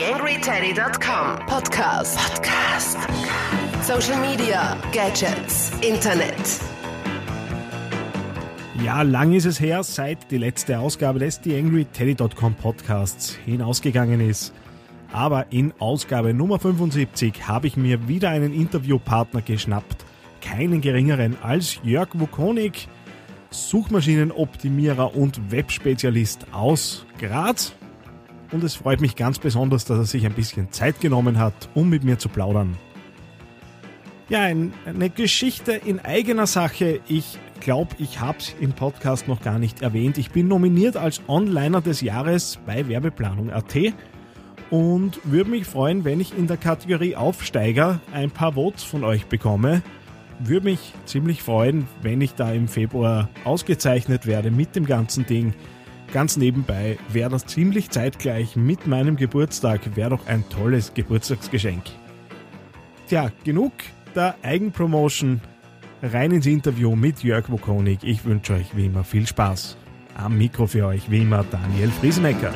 TheAngryTeddy.com Podcast. Podcast. Social Media, Gadgets, Internet. Ja, lang ist es her, seit die letzte Ausgabe des TheAngryTeddy.com Podcasts hinausgegangen ist. Aber in Ausgabe Nummer 75 habe ich mir wieder einen Interviewpartner geschnappt. Keinen geringeren als Jörg Wukonik, Suchmaschinenoptimierer und Webspezialist aus Graz. Und es freut mich ganz besonders, dass er sich ein bisschen Zeit genommen hat, um mit mir zu plaudern. Ja, ein, eine Geschichte in eigener Sache. Ich glaube, ich habe es im Podcast noch gar nicht erwähnt. Ich bin nominiert als Onliner des Jahres bei Werbeplanung.at und würde mich freuen, wenn ich in der Kategorie Aufsteiger ein paar Votes von euch bekomme. Würde mich ziemlich freuen, wenn ich da im Februar ausgezeichnet werde mit dem ganzen Ding. Ganz nebenbei wäre das ziemlich zeitgleich mit meinem Geburtstag, wäre doch ein tolles Geburtstagsgeschenk. Tja, genug der Eigenpromotion. Rein ins Interview mit Jörg Wokonig. Ich wünsche euch wie immer viel Spaß. Am Mikro für euch wie immer Daniel Friesenecker.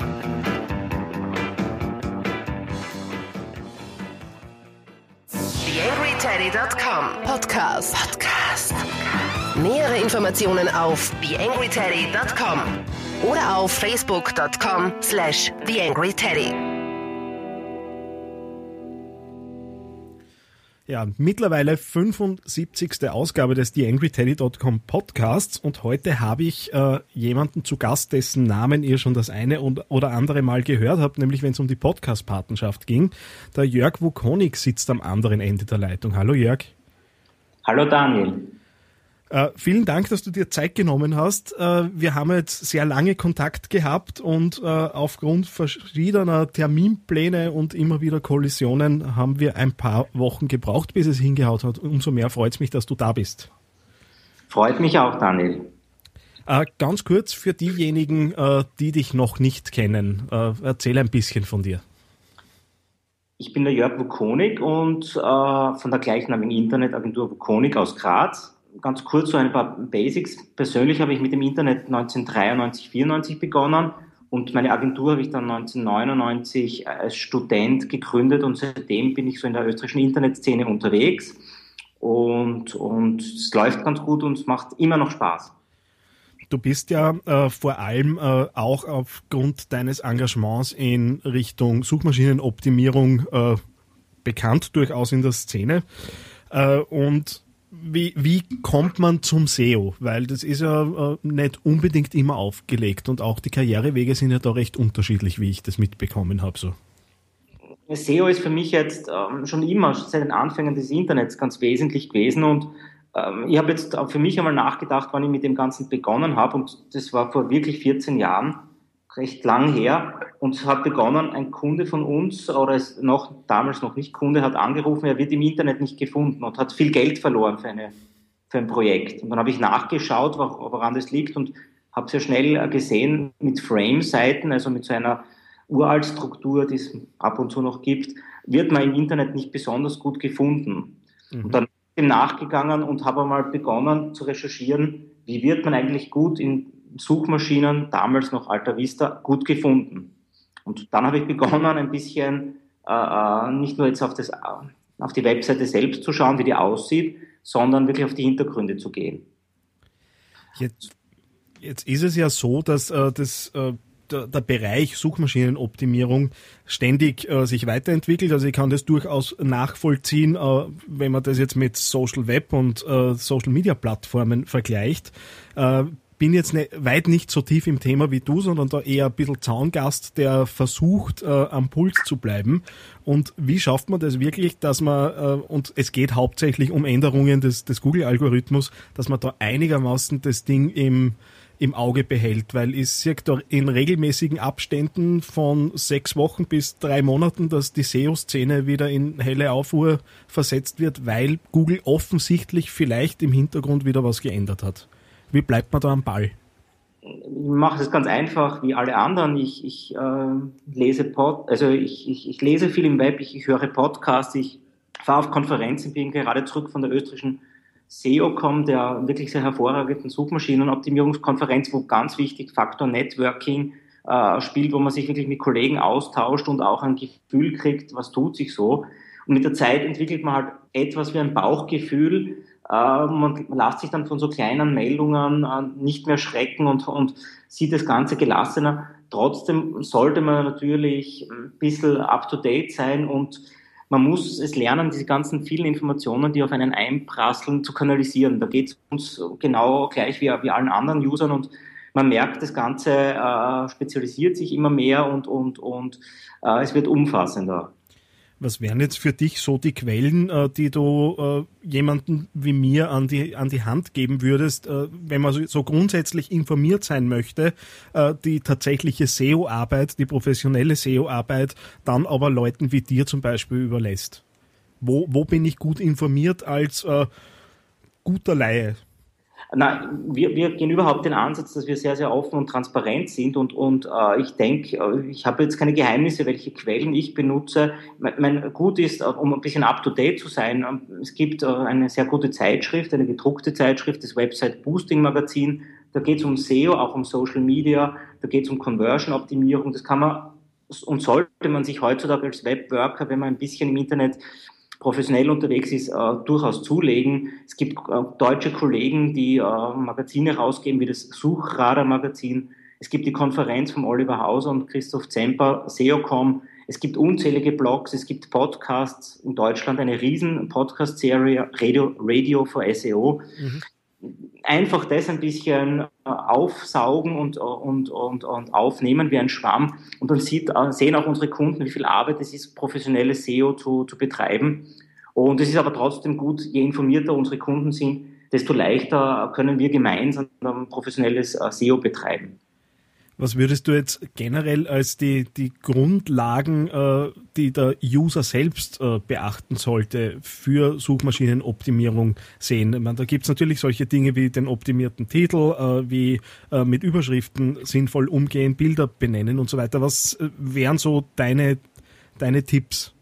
TheAngryTeddy.com Podcast. Podcast. Nähere Informationen auf TheAngryTeddy.com oder auf Facebook.com slash TheAngryTeddy. Ja, mittlerweile 75. Ausgabe des TheAngryTeddy.com Podcasts und heute habe ich äh, jemanden zu Gast, dessen Namen ihr schon das eine oder andere Mal gehört habt, nämlich wenn es um die Podcast-Partnerschaft ging. Der Jörg Wukonik sitzt am anderen Ende der Leitung. Hallo Jörg. Hallo Daniel. Äh, vielen Dank, dass du dir Zeit genommen hast. Äh, wir haben jetzt sehr lange Kontakt gehabt und äh, aufgrund verschiedener Terminpläne und immer wieder Kollisionen haben wir ein paar Wochen gebraucht, bis es hingehaut hat. Umso mehr freut es mich, dass du da bist. Freut mich auch, Daniel. Äh, ganz kurz für diejenigen, äh, die dich noch nicht kennen, äh, erzähl ein bisschen von dir. Ich bin der Jörg Wukonik und von der gleichnamigen Internetagentur Wukonik aus Graz ganz kurz so ein paar Basics. Persönlich habe ich mit dem Internet 1993, 94 begonnen und meine Agentur habe ich dann 1999 als Student gegründet und seitdem bin ich so in der österreichischen Internetszene unterwegs und, und es läuft ganz gut und es macht immer noch Spaß. Du bist ja äh, vor allem äh, auch aufgrund deines Engagements in Richtung Suchmaschinenoptimierung äh, bekannt, durchaus in der Szene. Äh, und wie, wie kommt man zum SEO? Weil das ist ja äh, nicht unbedingt immer aufgelegt und auch die Karrierewege sind ja da recht unterschiedlich, wie ich das mitbekommen habe. So. SEO ist für mich jetzt ähm, schon immer, seit den Anfängen des Internets ganz wesentlich gewesen und ähm, ich habe jetzt für mich einmal nachgedacht, wann ich mit dem Ganzen begonnen habe und das war vor wirklich 14 Jahren recht lang her und hat begonnen, ein Kunde von uns, oder ist noch damals noch nicht Kunde, hat angerufen, er wird im Internet nicht gefunden und hat viel Geld verloren für, eine, für ein Projekt. Und dann habe ich nachgeschaut, woran das liegt und habe sehr schnell gesehen, mit Frame-Seiten, also mit so einer Uralt-Struktur, die es ab und zu noch gibt, wird man im Internet nicht besonders gut gefunden. Mhm. Und dann bin ich nachgegangen und habe einmal begonnen zu recherchieren, wie wird man eigentlich gut in Suchmaschinen, damals noch Alta Vista, gut gefunden. Und dann habe ich begonnen, ein bisschen äh, äh, nicht nur jetzt auf, das, auf die Webseite selbst zu schauen, wie die aussieht, sondern wirklich auf die Hintergründe zu gehen. Jetzt, jetzt ist es ja so, dass äh, das äh, der, der, Bereich Suchmaschinenoptimierung ständig äh, sich weiterentwickelt. Also ich kann das durchaus nachvollziehen, äh, wenn man das jetzt mit Social Web und äh, Social Media Plattformen vergleicht. Bin jetzt ne, weit nicht so tief im Thema wie du, sondern da eher ein bisschen Zaungast, der versucht, äh, am Puls zu bleiben. Und wie schafft man das wirklich, dass man, äh, und es geht hauptsächlich um Änderungen des, des Google-Algorithmus, dass man da einigermaßen das Ding im, im Auge behält, weil ich sehe da in regelmäßigen Abständen von sechs Wochen bis drei Monaten, dass die SEO-Szene wieder in helle Aufruhr versetzt wird, weil Google offensichtlich vielleicht im Hintergrund wieder was geändert hat. Wie bleibt man da am Ball? Ich mache es ganz einfach wie alle anderen. Ich, ich äh, lese Pod, also ich, ich, ich, lese viel im Web, ich, ich höre Podcasts, ich fahre auf Konferenzen, bin gerade zurück von der österreichischen SEOCom, der wirklich sehr hervorragenden Suchmaschinenoptimierungskonferenz, wo ganz wichtig Faktor Networking äh, spielt, wo man sich wirklich mit Kollegen austauscht und auch ein Gefühl kriegt, was tut sich so. Und mit der Zeit entwickelt man halt etwas wie ein Bauchgefühl. Äh, man lässt sich dann von so kleinen Meldungen äh, nicht mehr schrecken und, und sieht das Ganze gelassener. Trotzdem sollte man natürlich ein bisschen up-to-date sein und man muss es lernen, diese ganzen vielen Informationen, die auf einen einprasseln, zu kanalisieren. Da geht es uns genau gleich wie, wie allen anderen Usern und man merkt, das Ganze äh, spezialisiert sich immer mehr und, und, und äh, es wird umfassender. Was wären jetzt für dich so die Quellen, äh, die du äh, jemanden wie mir an die, an die Hand geben würdest, äh, wenn man so grundsätzlich informiert sein möchte, die tatsächliche SEO-Arbeit, die professionelle SEO-Arbeit, dann aber Leuten wie dir zum Beispiel überlässt? Wo, wo bin ich gut informiert als guter Laie? Na, wir, wir gehen überhaupt den Ansatz, dass wir sehr, sehr offen und transparent sind und, und äh, ich denke, äh, ich habe jetzt keine Geheimnisse, welche Quellen ich benutze. Mein, mein gut ist, äh, um ein bisschen up-to-date zu sein, ähm, es gibt äh, eine sehr gute Zeitschrift, eine gedruckte Zeitschrift, das Website Boosting Magazin. Da geht es um SEO, auch um Social Media, da geht es um Conversion-Optimierung. Das kann man und sollte man sich heutzutage als Webworker, wenn man ein bisschen im Internet professionell unterwegs ist, äh, durchaus zulegen. Es gibt äh, deutsche Kollegen, die äh, Magazine rausgeben, wie das Suchradar-Magazin. Es gibt die Konferenz von Oliver Hauser und Christoph Zemper, SEOcom. Es gibt unzählige Blogs, es gibt Podcasts in Deutschland, eine riesen Podcast-Serie, Radio, Radio for SEO. Mhm einfach das ein bisschen äh, aufsaugen und, und, und, und aufnehmen wie ein Schwamm. Und dann sieht, äh, sehen auch unsere Kunden, wie viel Arbeit es ist, professionelle SEO zu, zu betreiben. Und es ist aber trotzdem gut, je informierter unsere Kunden sind, desto leichter können wir gemeinsam professionelles äh, SEO betreiben. Was würdest du jetzt generell als die, die Grundlagen, äh, die der User selbst äh, beachten sollte für Suchmaschinenoptimierung sehen? Ich meine, da gibt es natürlich solche Dinge wie den optimierten Titel, äh, wie äh, mit Überschriften sinnvoll umgehen, Bilder benennen und so weiter. Was äh, wären so deine, deine Tipps?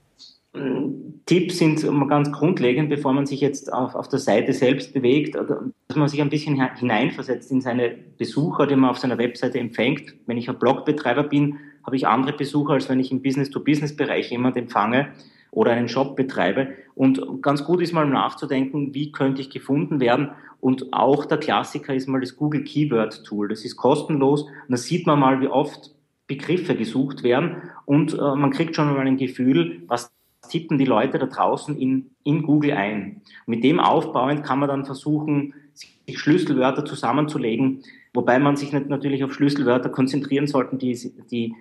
Tipps sind immer ganz grundlegend, bevor man sich jetzt auf, auf der Seite selbst bewegt, dass man sich ein bisschen hineinversetzt in seine Besucher, die man auf seiner Webseite empfängt. Wenn ich ein Blogbetreiber bin, habe ich andere Besucher, als wenn ich im Business-to-Business-Bereich jemand empfange oder einen Shop betreibe. Und ganz gut ist mal nachzudenken, wie könnte ich gefunden werden. Und auch der Klassiker ist mal das Google Keyword Tool. Das ist kostenlos. Und da sieht man mal, wie oft Begriffe gesucht werden. Und äh, man kriegt schon mal ein Gefühl, was tippen die Leute da draußen in, in Google ein. mit dem aufbauend kann man dann versuchen, sich Schlüsselwörter zusammenzulegen, wobei man sich nicht natürlich auf Schlüsselwörter konzentrieren sollte, die, die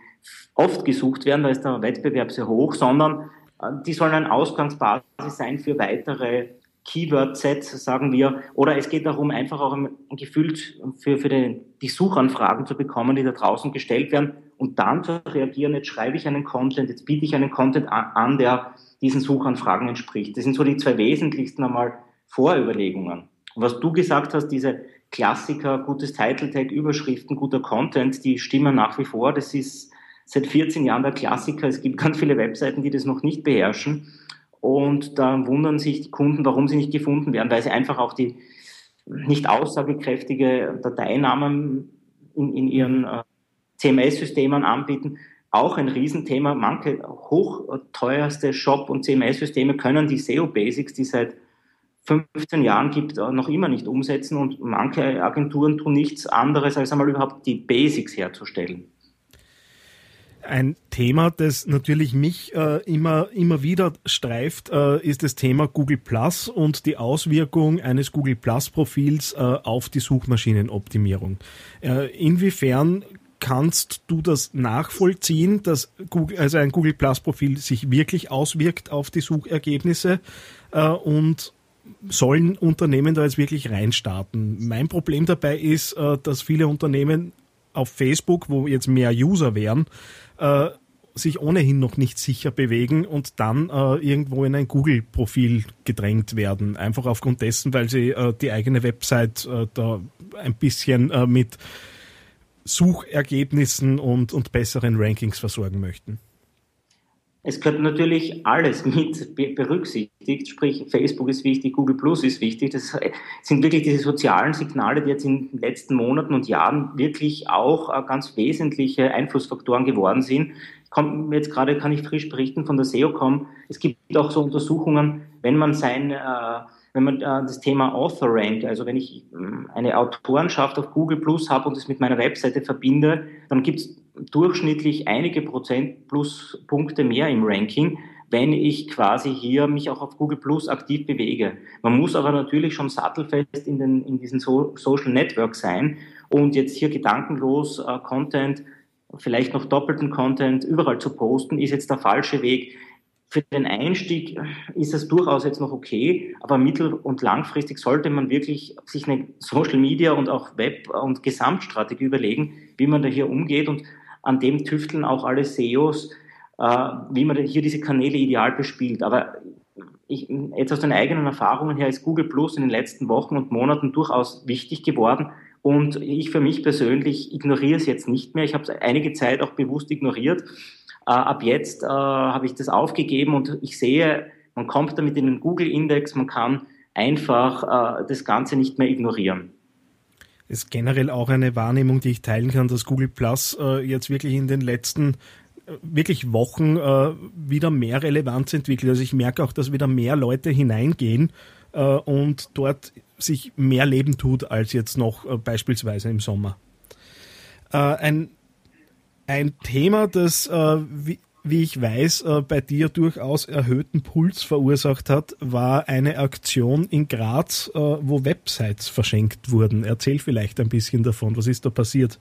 oft gesucht werden, da ist der Wettbewerb sehr hoch, sondern äh, die sollen eine Ausgangsbasis sein für weitere Keyword-Sets, sagen wir, oder es geht darum, einfach auch ein Gefühl für, für die, die Suchanfragen zu bekommen, die da draußen gestellt werden und dann zu reagieren, jetzt schreibe ich einen Content, jetzt biete ich einen Content an, der diesen Suchanfragen entspricht. Das sind so die zwei wesentlichsten einmal Vorüberlegungen. Und was du gesagt hast, diese Klassiker, gutes Title Tag, Überschriften, guter Content, die stimmen nach wie vor. Das ist seit 14 Jahren der Klassiker. Es gibt ganz viele Webseiten, die das noch nicht beherrschen. Und da wundern sich die Kunden, warum sie nicht gefunden werden, weil sie einfach auch die nicht aussagekräftige Dateinamen in, in ihren äh, CMS-Systemen anbieten. Auch ein Riesenthema. Manche hochteuerste Shop- und CMS-Systeme können die SEO-Basics, die seit 15 Jahren gibt, äh, noch immer nicht umsetzen und manche Agenturen tun nichts anderes, als einmal überhaupt die Basics herzustellen. Ein Thema, das natürlich mich äh, immer, immer wieder streift, äh, ist das Thema Google Plus und die Auswirkung eines Google Plus Profils äh, auf die Suchmaschinenoptimierung. Äh, inwiefern kannst du das nachvollziehen, dass Google, also ein Google Plus Profil sich wirklich auswirkt auf die Suchergebnisse äh, und sollen Unternehmen da jetzt wirklich reinstarten? Mein Problem dabei ist, äh, dass viele Unternehmen auf Facebook, wo jetzt mehr User wären, äh, sich ohnehin noch nicht sicher bewegen und dann äh, irgendwo in ein Google-Profil gedrängt werden. Einfach aufgrund dessen, weil sie äh, die eigene Website äh, da ein bisschen äh, mit Suchergebnissen und, und besseren Rankings versorgen möchten. Es gehört natürlich alles mit berücksichtigt, sprich Facebook ist wichtig, Google Plus ist wichtig. Das sind wirklich diese sozialen Signale, die jetzt in den letzten Monaten und Jahren wirklich auch äh, ganz wesentliche Einflussfaktoren geworden sind. Kommt jetzt gerade, kann ich frisch berichten von der SEOCom. Es gibt auch so Untersuchungen, wenn man sein, äh, wenn man äh, das Thema Author Rank, also wenn ich ähm, eine Autorenschaft auf Google Plus habe und es mit meiner Webseite verbinde, dann gibt es durchschnittlich einige Prozent plus Punkte mehr im Ranking, wenn ich quasi hier mich auch auf Google Plus aktiv bewege. Man muss aber natürlich schon sattelfest in, den, in diesen so Social Network sein und jetzt hier gedankenlos äh, Content, vielleicht noch doppelten Content überall zu posten, ist jetzt der falsche Weg. Für den Einstieg ist es durchaus jetzt noch okay, aber mittel- und langfristig sollte man wirklich sich eine Social Media und auch Web- und Gesamtstrategie überlegen, wie man da hier umgeht und an dem tüfteln auch alle SEOs, äh, wie man hier diese Kanäle ideal bespielt. Aber ich, jetzt aus den eigenen Erfahrungen her ist Google Plus in den letzten Wochen und Monaten durchaus wichtig geworden. Und ich für mich persönlich ignoriere es jetzt nicht mehr. Ich habe es einige Zeit auch bewusst ignoriert. Äh, ab jetzt äh, habe ich das aufgegeben und ich sehe, man kommt damit in den Google-Index, man kann einfach äh, das Ganze nicht mehr ignorieren ist generell auch eine Wahrnehmung, die ich teilen kann, dass Google Plus äh, jetzt wirklich in den letzten wirklich Wochen äh, wieder mehr Relevanz entwickelt. Also ich merke auch, dass wieder mehr Leute hineingehen und dort sich mehr Leben tut als jetzt noch beispielsweise im Sommer. Ein, ein Thema, das wie, wie ich weiß, äh, bei dir durchaus erhöhten Puls verursacht hat, war eine Aktion in Graz, äh, wo Websites verschenkt wurden. Erzähl vielleicht ein bisschen davon. Was ist da passiert?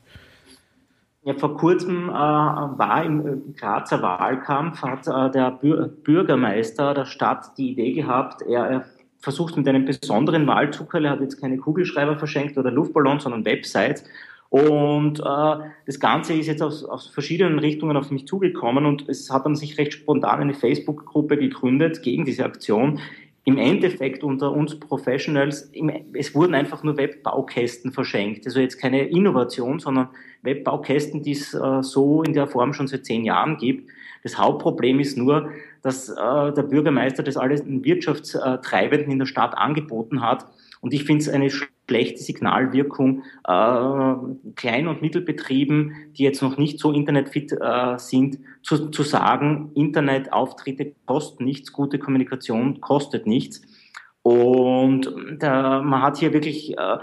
Ja, vor kurzem äh, war im äh, Grazer Wahlkampf, hat äh, der Bür Bürgermeister der Stadt die Idee gehabt, er, er versucht mit einem besonderen Wahlzucker, er hat jetzt keine Kugelschreiber verschenkt oder Luftballons, sondern Websites und äh, das Ganze ist jetzt aus, aus verschiedenen Richtungen auf mich zugekommen und es hat dann sich recht spontan eine Facebook-Gruppe gegründet gegen diese Aktion. Im Endeffekt unter uns Professionals, im, es wurden einfach nur Webbaukästen verschenkt. Also jetzt keine Innovation, sondern Webbaukästen, die es äh, so in der Form schon seit zehn Jahren gibt. Das Hauptproblem ist nur, dass äh, der Bürgermeister das alles den Wirtschaftstreibenden in der Stadt angeboten hat. Und ich finde es eine schlechte Signalwirkung äh, Klein- und Mittelbetrieben, die jetzt noch nicht so internetfit äh, sind, zu, zu sagen, Internetauftritte kosten nichts, gute Kommunikation kostet nichts. Und der, man hat hier wirklich äh,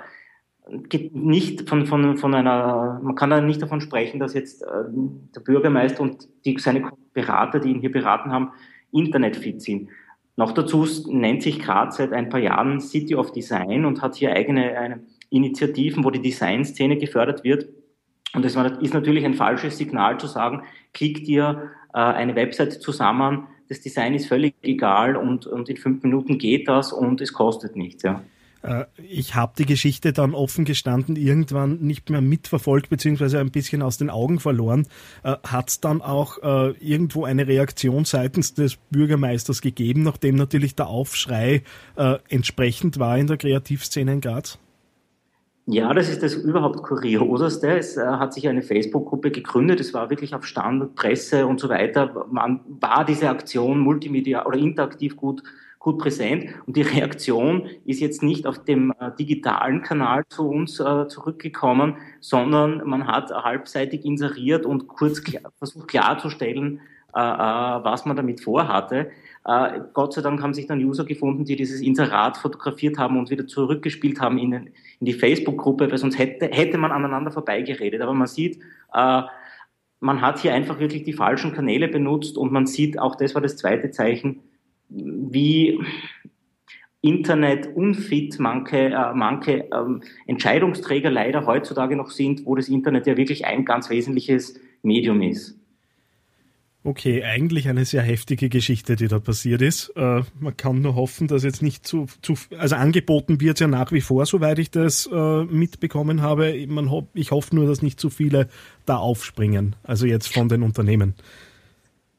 nicht von, von, von einer, man kann da nicht davon sprechen, dass jetzt äh, der Bürgermeister und die, seine Berater, die ihn hier beraten haben, internetfit sind. Noch dazu nennt sich Graz seit ein paar Jahren City of Design und hat hier eigene Initiativen, wo die Designszene gefördert wird. Und es ist natürlich ein falsches Signal zu sagen, klick dir äh, eine Website zusammen, das Design ist völlig egal und, und in fünf Minuten geht das und es kostet nichts. Ja. Äh, ich habe die Geschichte dann offen gestanden irgendwann nicht mehr mitverfolgt, beziehungsweise ein bisschen aus den Augen verloren. Äh, Hat es dann auch äh, irgendwo eine Reaktion seitens des Bürgermeisters gegeben, nachdem natürlich der Aufschrei entsprechend war in der Kreativszene in Graz? Ja, das ist das überhaupt Kurioseste. Es hat sich eine Facebook-Gruppe gegründet. Es war wirklich auf Standard, Presse und so weiter. Man war diese Aktion multimedia oder interaktiv gut gut präsent. Und die Reaktion ist jetzt nicht auf dem äh, digitalen Kanal zu uns äh, zurückgekommen, sondern man hat halbseitig inseriert und kurz klar, versucht klarzustellen, äh, äh, was man damit vorhatte. Äh, Gott sei Dank haben sich dann User gefunden, die dieses Inserat fotografiert haben und wieder zurückgespielt haben in, in die Facebook-Gruppe, weil sonst hätte, hätte man aneinander vorbeigeredet. Aber man sieht, äh, man hat hier einfach wirklich die falschen Kanäle benutzt und man sieht, auch das war das zweite Zeichen, wie Internet unfit manche, äh, manche ähm, Entscheidungsträger leider heutzutage noch sind, wo das Internet ja wirklich ein ganz wesentliches Medium ist. Okay, eigentlich eine sehr heftige Geschichte, die da passiert ist. Äh, man kann nur hoffen, dass jetzt nicht zu, zu also angeboten wird ja nach wie vor, soweit ich das äh, mitbekommen habe. Man, ich hoffe nur, dass nicht zu viele da aufspringen, also jetzt von den Unternehmen.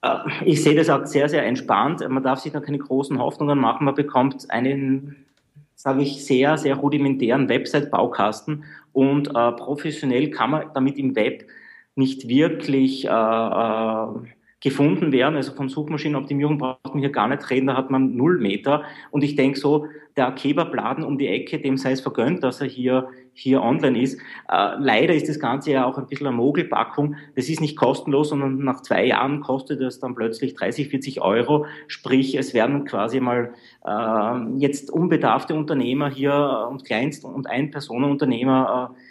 Äh, ich sehe das auch sehr, sehr entspannt. Man darf sich da keine großen Hoffnungen machen. Man bekommt einen, sage ich, sehr, sehr rudimentären Website-Baukasten und äh, professionell kann man damit im Web nicht wirklich äh, äh, gefunden werden. Also von Suchmaschinenoptimierung braucht man hier gar nicht reden, da hat man null Meter. Und ich denke so, der Kebabladen um die Ecke, dem sei es vergönnt, dass er hier, hier online ist. Äh, leider ist das Ganze ja auch ein bisschen eine Mogelpackung. Das ist nicht kostenlos, sondern nach zwei Jahren kostet es dann plötzlich 30, 40 Euro. Sprich, es werden quasi mal äh, jetzt unbedarfte Unternehmer hier und Kleinst- und Einpersonenunternehmer äh,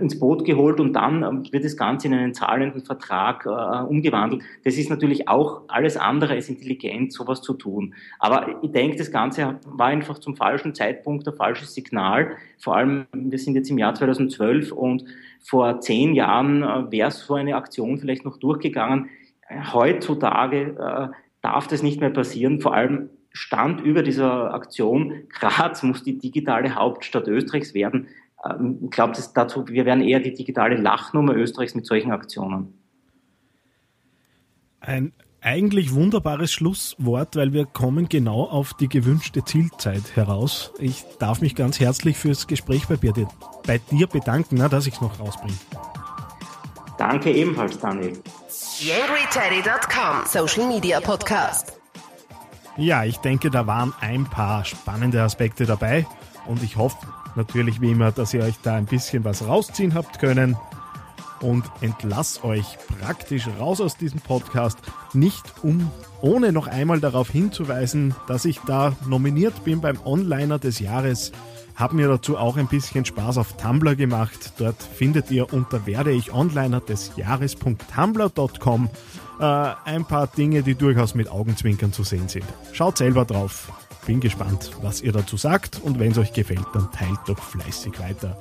ins Boot geholt und dann ähm, wird das Ganze in einen zahlenden Vertrag äh, umgewandelt. Das ist natürlich auch alles andere als intelligent, sowas zu tun. Aber ich denke, das Ganze war einfach zum falschen Zeitpunkt ein falsches Signal. Vor allem, wir sind jetzt im Jahr 2012 und vor zehn Jahren äh, wäre so eine Aktion vielleicht noch durchgegangen. Heutzutage äh, darf das nicht mehr passieren. Vor allem stand über dieser Aktion, Graz muss die digitale Hauptstadt Österreichs werden. Ähm, ich glaube, dazu, wir werden eher die digitale Lachnummer Österreichs mit solchen Aktionen. Ein eigentlich wunderbares Schlusswort, weil wir kommen genau auf die gewünschte Zielzeit heraus. Ich darf mich ganz herzlich fürs Gespräch bei dir, bei dir bedanken, dass ich es noch rausbringe. Danke ebenfalls, Daniel. YangryTeddy.com Social Media Podcast. Ja, ich denke, da waren ein paar spannende Aspekte dabei und ich hoffe, natürlich wie immer, dass ihr euch da ein bisschen was rausziehen habt können und entlass euch praktisch raus aus diesem Podcast, nicht um ohne noch einmal darauf hinzuweisen, dass ich da nominiert bin beim Onliner des Jahres. Hab mir dazu auch ein bisschen Spaß auf Tumblr gemacht. Dort findet ihr unter werde ich Onliner des Jahres.tumblr.com äh, ein paar Dinge, die durchaus mit Augenzwinkern zu sehen sind. Schaut selber drauf. Bin gespannt, was ihr dazu sagt und wenn es euch gefällt, dann teilt doch fleißig weiter.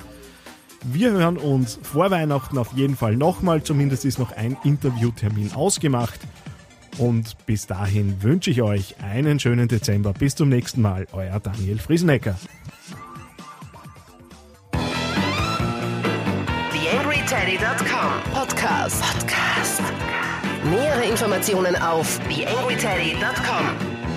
Wir hören uns vor Weihnachten auf jeden Fall nochmal, zumindest ist noch ein Interviewtermin ausgemacht. Und bis dahin wünsche ich euch einen schönen Dezember. Bis zum nächsten Mal, euer Daniel Friesenecker. TheAngryTeddy.com Podcast. Podcast. Nähere Informationen auf TheAngryTeddy.com